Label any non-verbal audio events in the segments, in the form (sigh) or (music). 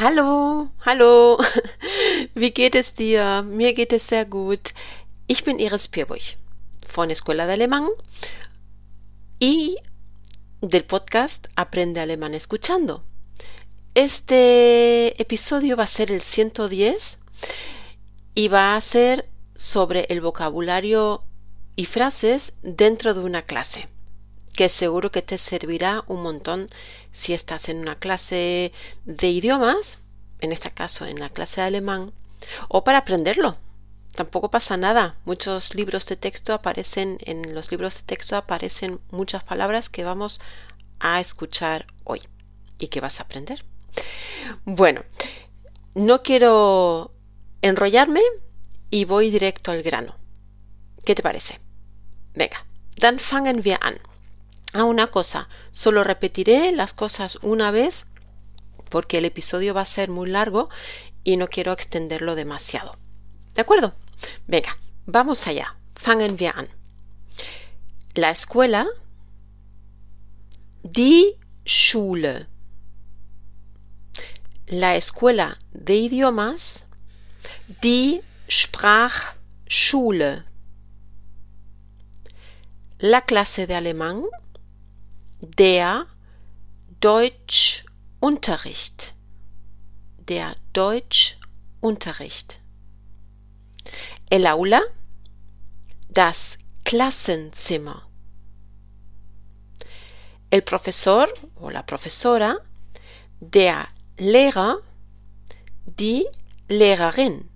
Hallo, hallo. (laughs) Wie geht es dir? Mir geht es sehr gut. Ich bin Iris Pierburg von Escuela de Alemán y del podcast Aprende Alemán Escuchando. Este episodio va a ser el 110 y va a ser sobre el vocabulario y frases dentro de una clase que seguro que te servirá un montón si estás en una clase de idiomas, en este caso en la clase de alemán, o para aprenderlo. Tampoco pasa nada. Muchos libros de texto aparecen, en los libros de texto aparecen muchas palabras que vamos a escuchar hoy y que vas a aprender. Bueno, no quiero enrollarme y voy directo al grano. ¿Qué te parece? Venga, dann fangen wir an. A una cosa, solo repetiré las cosas una vez porque el episodio va a ser muy largo y no quiero extenderlo demasiado. ¿De acuerdo? Venga, vamos allá. Fangen wir an. La escuela, die Schule. La escuela de idiomas, die Sprachschule. La clase de alemán, der Deutschunterricht. Der Deutschunterricht. El aula, das Klassenzimmer. El profesor o la profesora, der Lehrer, die Lehrerin.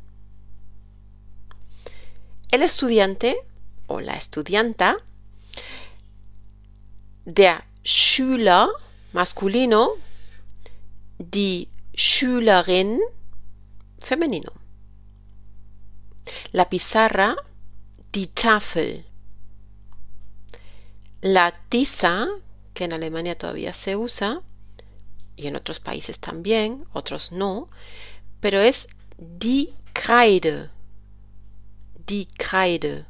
El estudiante o la estudianta, der Schüler masculino, die Schülerin femenino. La pizarra, die Tafel. La tiza, que en Alemania todavía se usa, y en otros países también, otros no, pero es die Kreide. Die Kreide.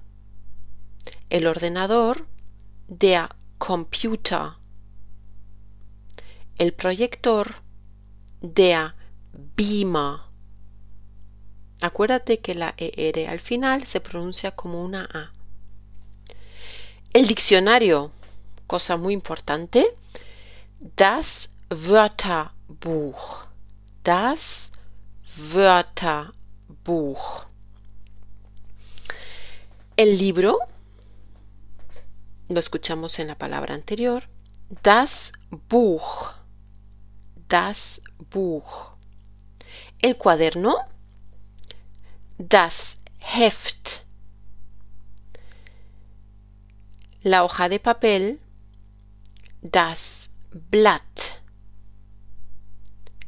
El ordenador, der Computer el proyector der Beamer. Acuérdate que la ER al final se pronuncia como una A. El diccionario, cosa muy importante, das Wörterbuch. Das Wörterbuch. El libro, lo escuchamos en la palabra anterior, das Buch das Buch. El cuaderno, das Heft. La hoja de papel, das Blatt.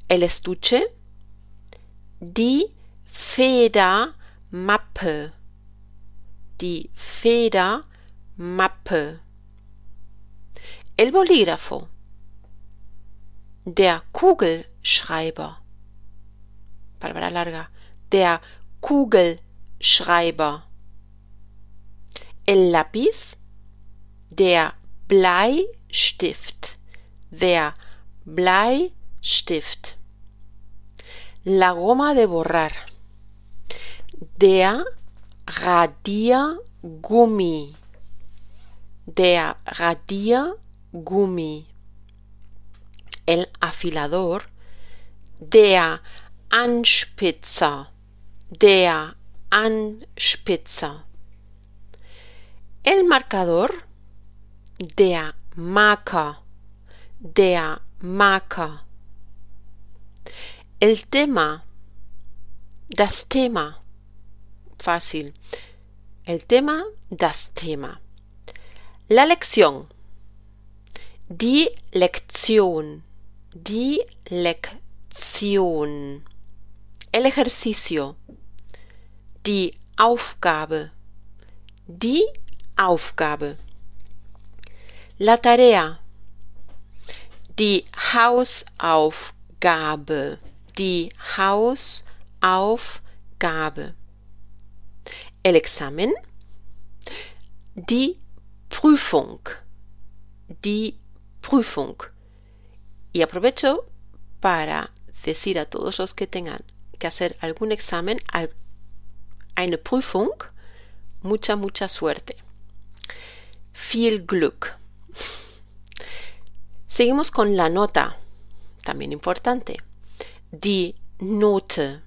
El estuche, die Federmappe. Die Federmappe. El bolígrafo, der Kugelschreiber. Palabra larga. Der Kugelschreiber. El lápiz. Der Bleistift. Der Bleistift. La goma de borrar. Der Radiergummi. Der Radiergummi el afilador, der Anspitzer, der Anspitzer. El marcador, der Marker, der Marker. El tema, das Thema. Fácil. El tema, das Thema. La lección. Die Lektion. Die Lektion. El ejercicio. Die Aufgabe. Die Aufgabe. La tarea. Die Hausaufgabe. Die Hausaufgabe. El examen. Die Prüfung. Die Prüfung. Y aprovecho para decir a todos los que tengan que hacer algún examen, eine Prüfung, mucha, mucha suerte. Viel Glück. Seguimos con la nota, también importante. Die Note.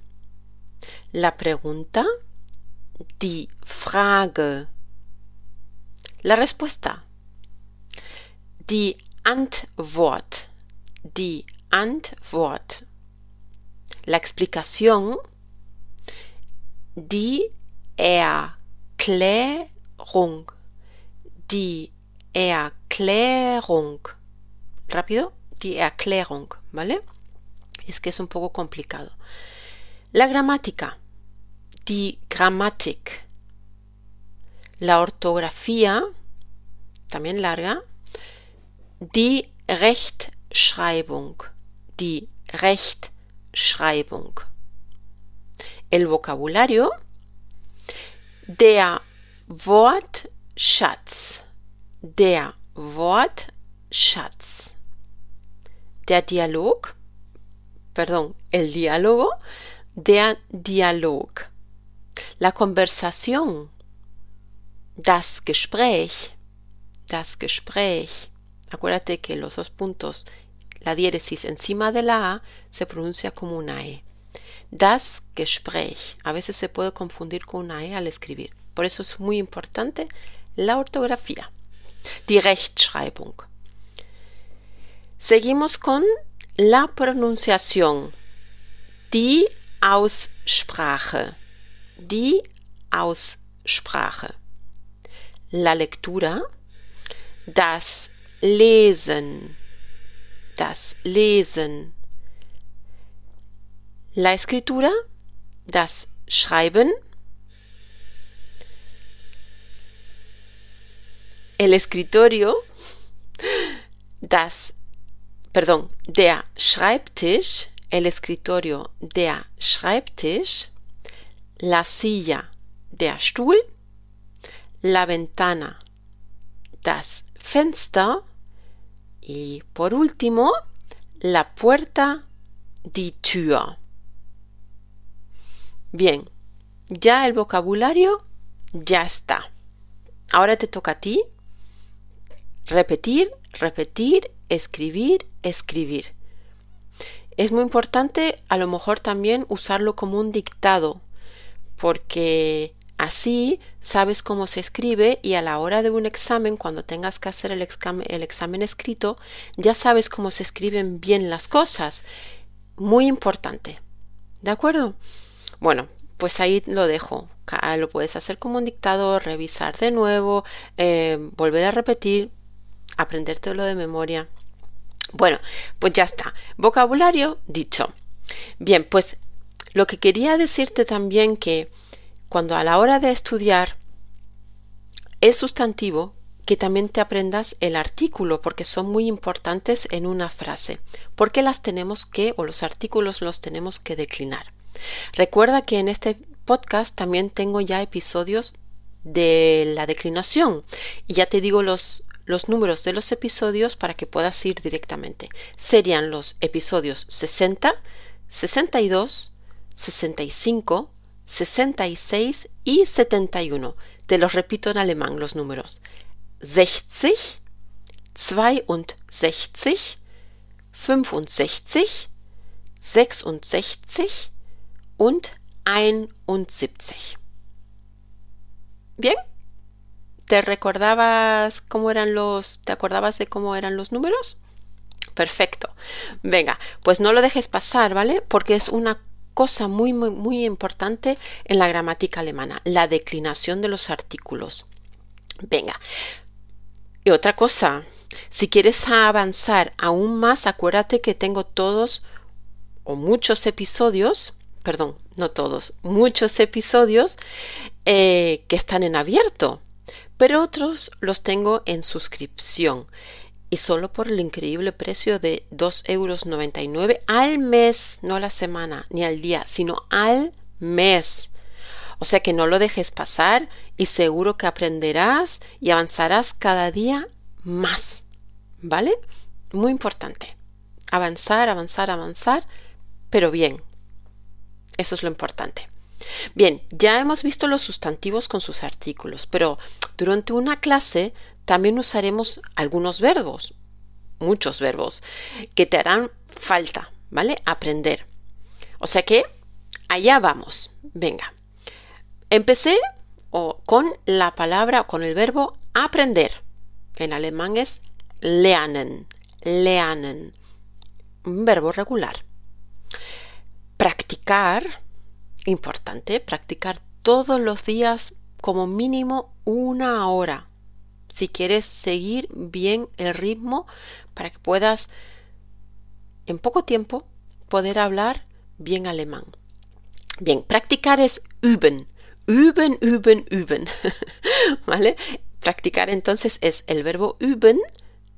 La pregunta, die Frage. La respuesta, die Antwort. Die Antwort. La explicación, die Erklärung. Die Erklärung. Rápido, die Erklärung, ¿vale? Es que es un poco complicado. La gramática, die Grammatik. La ortografía, también larga, die Rechtschreibung, die Rechtschreibung. El vocabulario, der Wortschatz, der Wortschatz. Der Dialog, perdón, el diálogo, der Dialog. La conversación, das Gespräch, das Gespräch. Acuérdate que los dos puntos, la diéresis encima de la A, se pronuncia como una E. Das Gespräch. A veces se puede confundir con una E al escribir. Por eso es muy importante la ortografía. Die Rechtschreibung. Seguimos con la pronunciación. Die Aussprache. Die Aussprache. La lectura. Das Lesen. Das Lesen. La escritura. Das Schreiben. El escritorio. Das perdón, der Schreibtisch, el escritorio, der Schreibtisch, la silla, der Stuhl, la ventana, das Fenster y por último, la puerta, die Tür. Bien, ya el vocabulario ya está. Ahora te toca a ti repetir, repetir escribir, escribir. Es muy importante a lo mejor también usarlo como un dictado, porque así sabes cómo se escribe y a la hora de un examen, cuando tengas que hacer el examen, escrito, ya sabes cómo se escriben bien las cosas. Muy importante. ¿De acuerdo? Bueno, pues ahí lo dejo. Lo puedes hacer como un dictado, revisar de nuevo, eh, volver a repetir, aprendértelo de memoria. Bueno, pues ya está. Vocabulario dicho. Bien, pues lo que quería decirte también que cuando a la hora de estudiar el sustantivo, que también te aprendas el artículo, porque son muy importantes en una frase. Porque las tenemos que, o los artículos los tenemos que declinar. Recuerda que en este podcast también tengo ya episodios de la declinación y ya te digo los los números de los episodios para que puedas ir directamente. Serían los episodios 60, 62, 65, 66 y 71. Te los repito en alemán los números. 60, 62, 65, 66 und 71. Bien, ¿Te recordabas cómo eran los, te acordabas de cómo eran los números? Perfecto. Venga, pues no lo dejes pasar, ¿vale? Porque es una cosa muy, muy, muy importante en la gramática alemana, la declinación de los artículos. Venga. Y otra cosa, si quieres avanzar aún más, acuérdate que tengo todos o muchos episodios, perdón, no todos, muchos episodios eh, que están en abierto pero otros los tengo en suscripción y solo por el increíble precio de 2,99 euros al mes, no a la semana ni al día, sino al mes. O sea que no lo dejes pasar y seguro que aprenderás y avanzarás cada día más. ¿Vale? Muy importante. Avanzar, avanzar, avanzar pero bien. Eso es lo importante. Bien, ya hemos visto los sustantivos con sus artículos, pero durante una clase también usaremos algunos verbos, muchos verbos, que te harán falta, ¿vale? Aprender. O sea que allá vamos. Venga. Empecé con la palabra, con el verbo aprender. En alemán es lernen, lernen. Un verbo regular. Practicar, importante, practicar todos los días como mínimo una hora. Si quieres seguir bien el ritmo para que puedas en poco tiempo poder hablar bien alemán. Bien, practicar es üben. Üben, üben, üben. (laughs) ¿Vale? Practicar entonces es el verbo üben,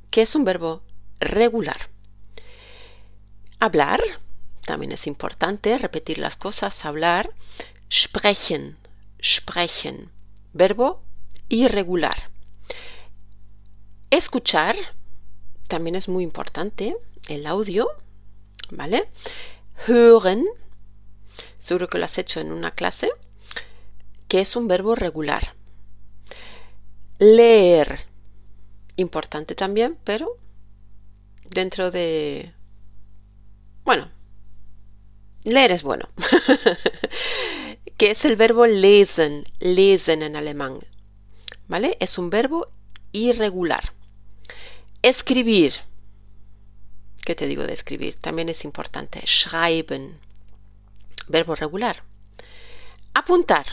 que es un verbo regular. Hablar, también es importante repetir las cosas, hablar. Sprechen, sprechen, verbo irregular. Escuchar, también es muy importante, el audio, ¿vale? Hören, seguro que lo has hecho en una clase, que es un verbo regular. Leer, importante también, pero dentro de... Bueno, leer es bueno. (laughs) que es el verbo lesen, lesen en alemán. ¿Vale? Es un verbo irregular. Escribir. ¿Qué te digo de escribir? También es importante. Schreiben. Verbo regular. Apuntar.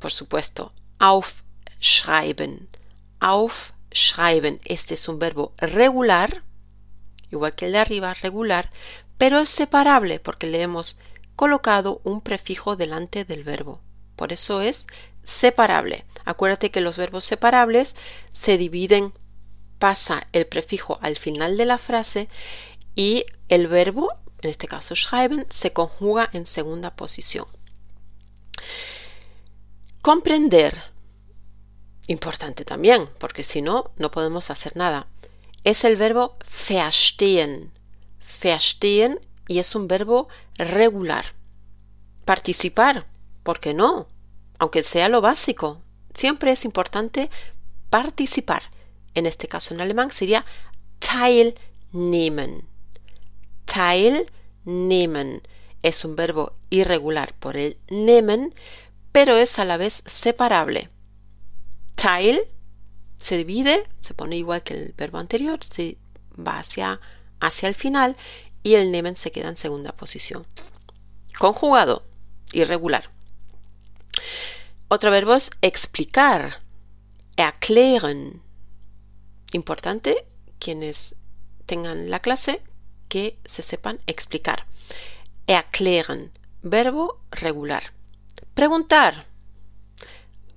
Por supuesto. Aufschreiben. Aufschreiben. Este es un verbo regular. Igual que el de arriba, regular. Pero es separable porque le hemos colocado un prefijo delante del verbo. Por eso es separable. Acuérdate que los verbos separables se dividen pasa el prefijo al final de la frase y el verbo, en este caso schreiben, se conjuga en segunda posición. Comprender, importante también, porque si no, no podemos hacer nada. Es el verbo verstehen, verstehen y es un verbo regular. Participar, ¿por qué no? Aunque sea lo básico, siempre es importante participar en este caso en alemán sería teilnehmen. Teilnehmen es un verbo irregular por el nehmen, pero es a la vez separable. Teil se divide, se pone igual que el verbo anterior, se va hacia, hacia el final y el nehmen se queda en segunda posición. Conjugado, irregular. Otro verbo es explicar, erklären. Importante, quienes tengan la clase, que se sepan explicar. Erklären, verbo regular. Preguntar.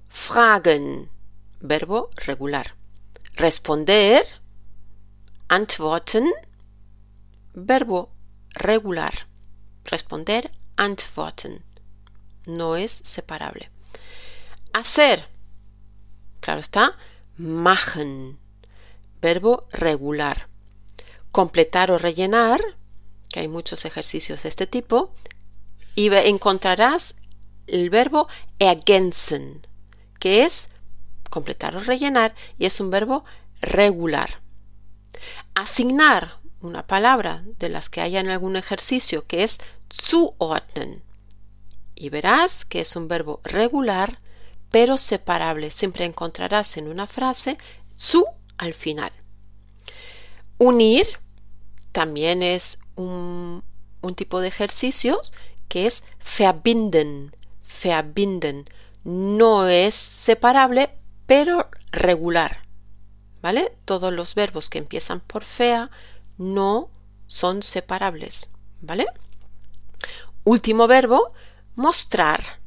Fragen, verbo regular. Responder. Antworten, verbo regular. Responder, antworten. No es separable. Hacer. Claro está. Machen verbo regular. Completar o rellenar, que hay muchos ejercicios de este tipo, y encontrarás el verbo ergänzen, que es completar o rellenar y es un verbo regular. Asignar una palabra de las que haya en algún ejercicio que es zuordnen. Y verás que es un verbo regular, pero separable. Siempre encontrarás en una frase zu al final. Unir también es un, tipo de ejercicios que es verbinden. Verbinden. No es separable, pero regular. ¿Vale? Todos los verbos que empiezan por fea no son separables. ¿Vale? Último verbo, mostrar.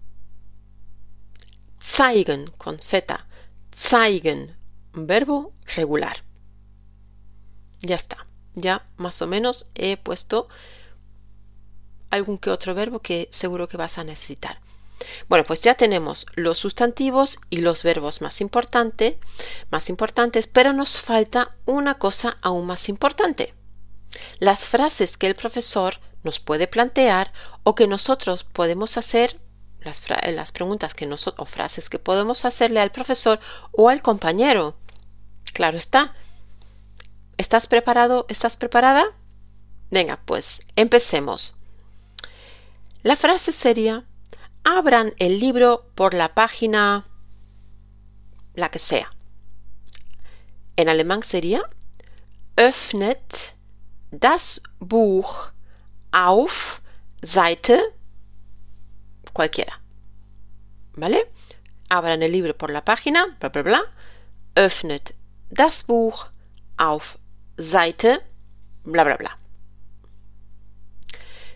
Zeigen con Z. Zeigen verbo regular. Ya está. Ya más o menos he puesto algún que otro verbo que seguro que vas a necesitar. Bueno, pues ya tenemos los sustantivos y los verbos más importante, más importantes, pero nos falta una cosa aún más importante. Las frases que el profesor nos puede plantear o que nosotros podemos hacer las, las preguntas que nosotros o frases que podemos hacerle al profesor o al compañero. Claro está. ¿Estás preparado? ¿Estás preparada? Venga, pues empecemos. La frase sería, abran el libro por la página la que sea. En alemán sería, öffnet das Buch auf Seite cualquiera. ¿Vale? Abran el libro por la página, bla, bla, bla. Öffnet das Buch auf Seite, bla, bla, bla.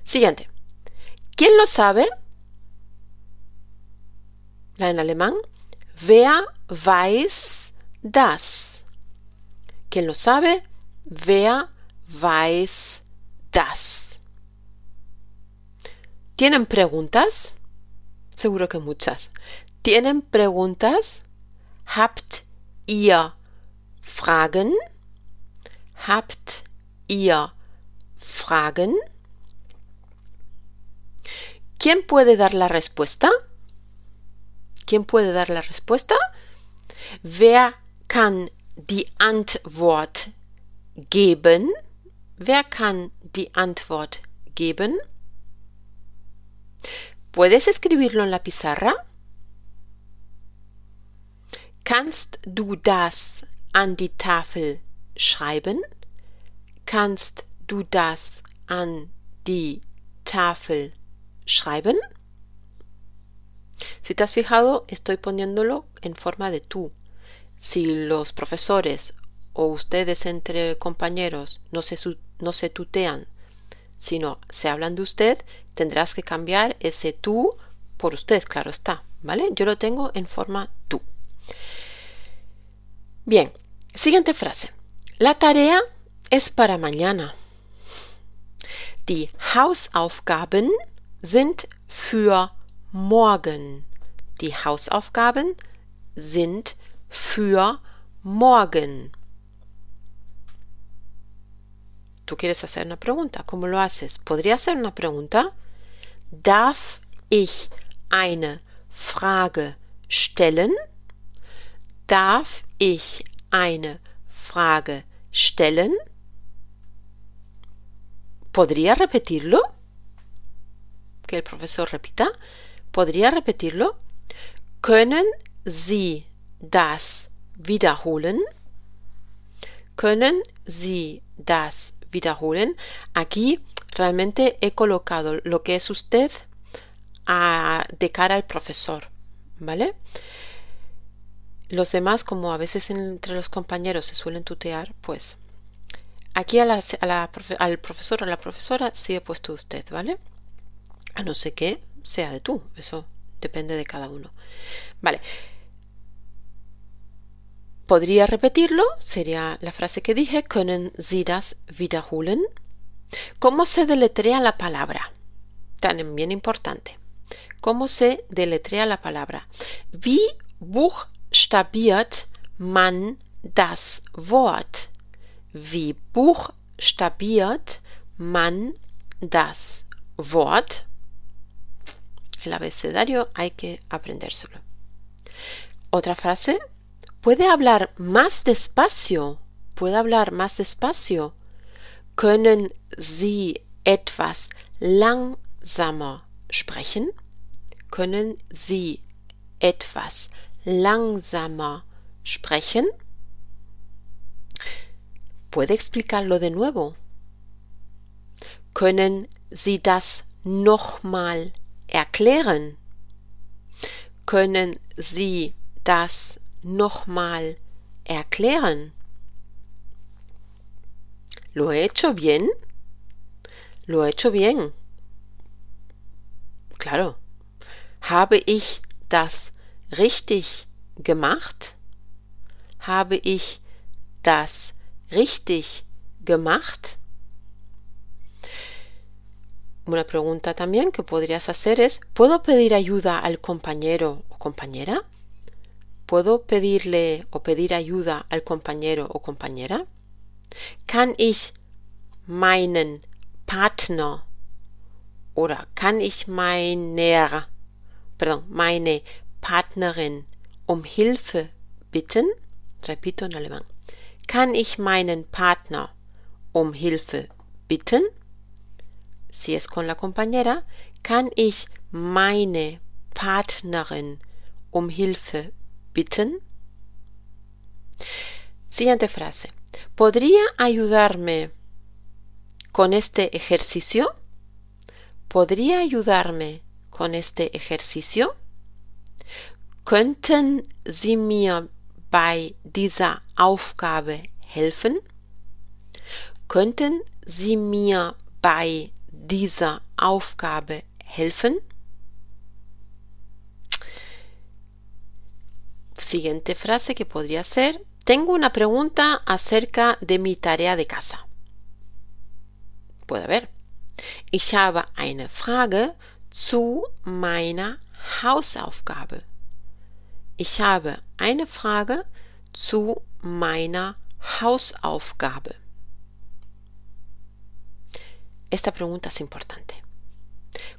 Siguiente. ¿Quién lo sabe? La en alemán. Wer weiß das? ¿Quién lo sabe? Wer weiß das? ¿Tienen preguntas? Seguro que muchas. ¿Tienen preguntas? Habt ihr Fragen? Habt ihr Fragen? ¿Quién puede dar la respuesta? ¿Quién puede dar la respuesta? Wer kann die Antwort geben? Wer kann die Antwort geben? ¿Puedes escribirlo en la pizarra? Kannst du das an die Tafel schreiben? Kannst du das an die Tafel schreiben? Si te has fijado, estoy poniéndolo en forma de tú. Si los profesores o ustedes entre compañeros no se, tutean, sino se hablan de usted, tendrás que cambiar ese tú por usted, claro está, ¿vale? Yo lo tengo en forma tú. Bien, siguiente frase. La tarea es para mañana. Die Hausaufgaben sind für morgen. Die Hausaufgaben sind für morgen. Tú quieres hacer una pregunta. ¿Cómo lo haces? ¿Podría hacer una pregunta? Darf ich eine Frage stellen? Darf ich eine Frage stellen? ¿Podría repetirlo? Que el profesor repita. ¿Podría repetirlo? Können Sie das wiederholen? Können Sie das wiederholen? Aquí realmente he colocado lo que es usted a, de cara al profesor, ¿vale? Los demás, como a veces entre los compañeros se suelen tutear, pues aquí al profesor o a la profesora sí he puesto usted, ¿vale? A no ser que sea de tú, eso depende de cada uno. Vale. ¿Podría repetirlo? Sería la frase que dije. ¿Können Sie das wiederholen? ¿Cómo se deletrea la palabra? También importante. ¿Cómo se deletrea la palabra? Wie buchstabiert man das Wort? Wie buchstabiert man das Wort? El abecedario hay que aprendérselo. Otra frase. Puede hablar más despacio. Puede hablar más despacio. Können Sie etwas langsamer sprechen? Können Sie etwas langsamer sprechen? ¿Puede explicarlo de nuevo? Können Sie das nochmal erklären? Können Sie das nochmal erklären? ¿Lo he hecho bien? ¿Lo he hecho bien? Claro. Habe ich das richtig gemacht? Habe ich das richtig gemacht? Una pregunta también que podrías hacer es, ¿puedo pedir ayuda al compañero o compañera? ¿Puedo pedirle o pedir ayuda al compañero o compañera? Kann ich meinen Partner oder kann ich meiner, perdón, meine Partnerin um Hilfe bitten? Repito en alemán. Kann ich meinen Partner um Hilfe bitten? Si es con la compañera, kann ich meine Partnerin um Hilfe bitten? Siguiente frase. ¿Podría ayudarme con este ejercicio? ¿Podría ayudarme con este ejercicio? Könnten Sie mir bei dieser Aufgabe helfen? Könnten Sie mir bei dieser Aufgabe helfen? Siguiente frase que podría ser, tengo una pregunta acerca de mi tarea de casa. Puede haber. Ich habe eine Frage zu meiner Hausaufgabe. Ich habe eine Frage zu meiner Hausaufgabe. Esta pregunta es importante.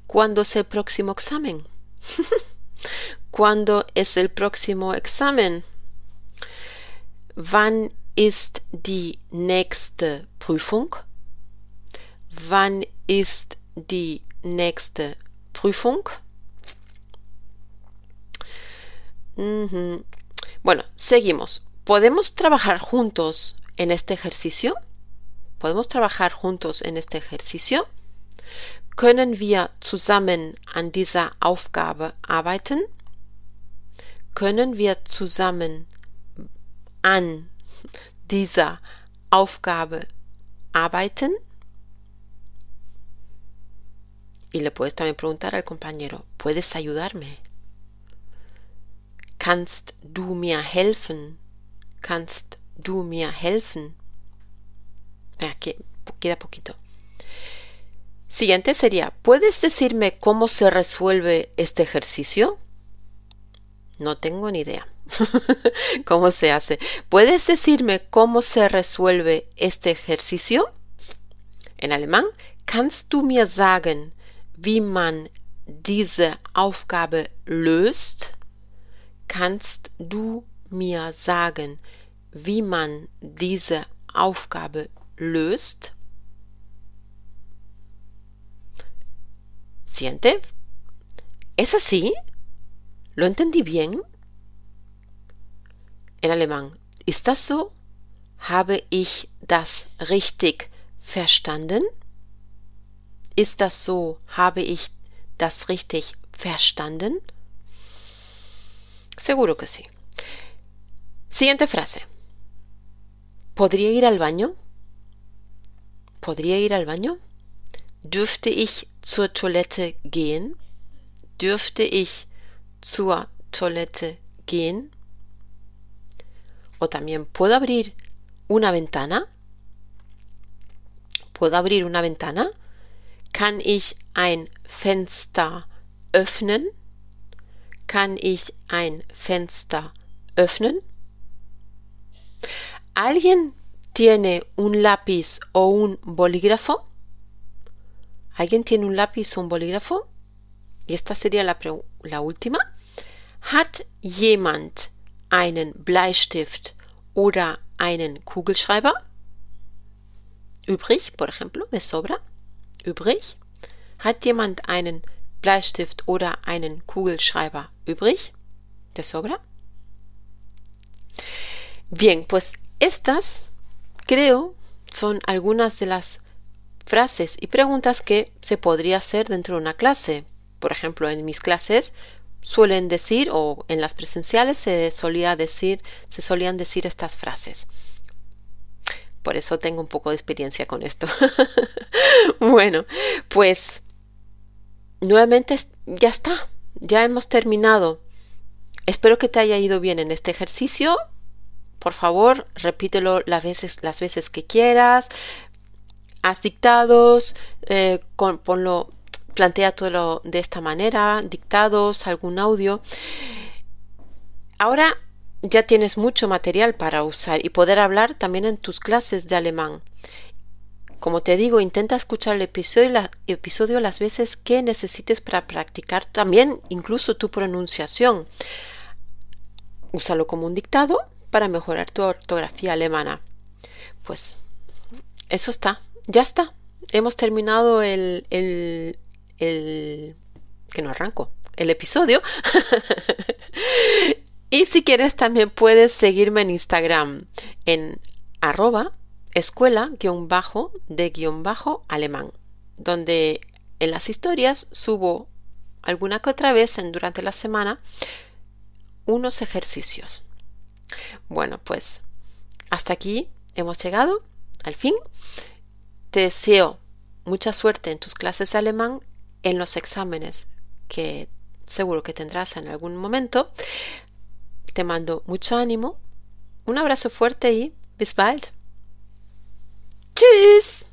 ¿Cuándo es el próximo examen? (laughs) ¿Cuándo es el próximo examen? Wann ist die nächste Prüfung? Wann ist die nächste Prüfung? Bueno, seguimos. ¿Podemos trabajar juntos en este ejercicio? ¿Podemos trabajar juntos en este ejercicio? Können wir zusammen an dieser Aufgabe arbeiten? Können wir zusammen an dieser Aufgabe arbeiten? Y le puedes también preguntar al compañero, ¿puedes ayudarme? Kannst du mir helfen? Kannst du mir helfen? Que, queda poquito. Siguiente sería, ¿puedes decirme cómo se resuelve este ejercicio? No tengo ni idea (laughs) cómo se hace. ¿Puedes decirme cómo se resuelve este ejercicio? En alemán, kannst du mir sagen, wie man diese Aufgabe löst? Kannst du mir sagen, wie man diese Aufgabe löst? ¿Siente? ¿Es así? ¿Lo entendí bien? En alemán, ¿ist das so? Habe ich das richtig verstanden? Ist das so? Habe ich das richtig verstanden? Seguro que sí. Siguiente frase. ¿Podría ir al baño? ¿Podría ir al baño? Dürfte ich zur Toilette gehen? Dürfte ich zur Toilette gehen? O también, ¿puedo abrir una ventana? ¿Puedo abrir una ventana? Kann ich ein Fenster öffnen? Kann ich ein Fenster öffnen? ¿Alguien tiene un lápiz o un bolígrafo? ¿Alguien tiene un lápiz o un bolígrafo? Y esta sería la, la última. Hat jemand einen Bleistift oder einen Kugelschreiber? Übrig, por ejemplo, de sobra. Übrig. Hat jemand einen Bleistift oder einen Kugelschreiber übrig? ¿De sobra? Bien, pues estas, creo, son algunas de las frases y preguntas que se podría hacer dentro de una clase. Por ejemplo, en mis clases suelen decir o en las presenciales se solía decir, se solían decir estas frases. Por eso tengo un poco de experiencia con esto. (laughs) bueno, pues nuevamente ya está, ya hemos terminado. Espero que te haya ido bien en este ejercicio. Por favor, repítelo las veces, las veces que quieras. Haz dictados, eh, ponlo, plantea todo de esta manera, dictados, algún audio. Ahora ya tienes mucho material para usar y poder hablar también en tus clases de alemán. Como te digo, intenta escuchar el episodio, las veces que necesites para practicar también incluso tu pronunciación. Úsalo como un dictado para mejorar tu ortografía alemana. Pues eso está, ya está. Hemos terminado el, el, el que no arranco, el episodio. (laughs) y si quieres también puedes seguirme en Instagram en arroba escuela-de-alemán, donde en las historias subo alguna que otra vez en, durante la semana unos ejercicios. Bueno, pues hasta aquí hemos llegado al fin. Te deseo mucha suerte en tus clases de alemán, en los exámenes que seguro que tendrás en algún momento. Te mando mucho ánimo, un abrazo fuerte y bis bald. Tschüss!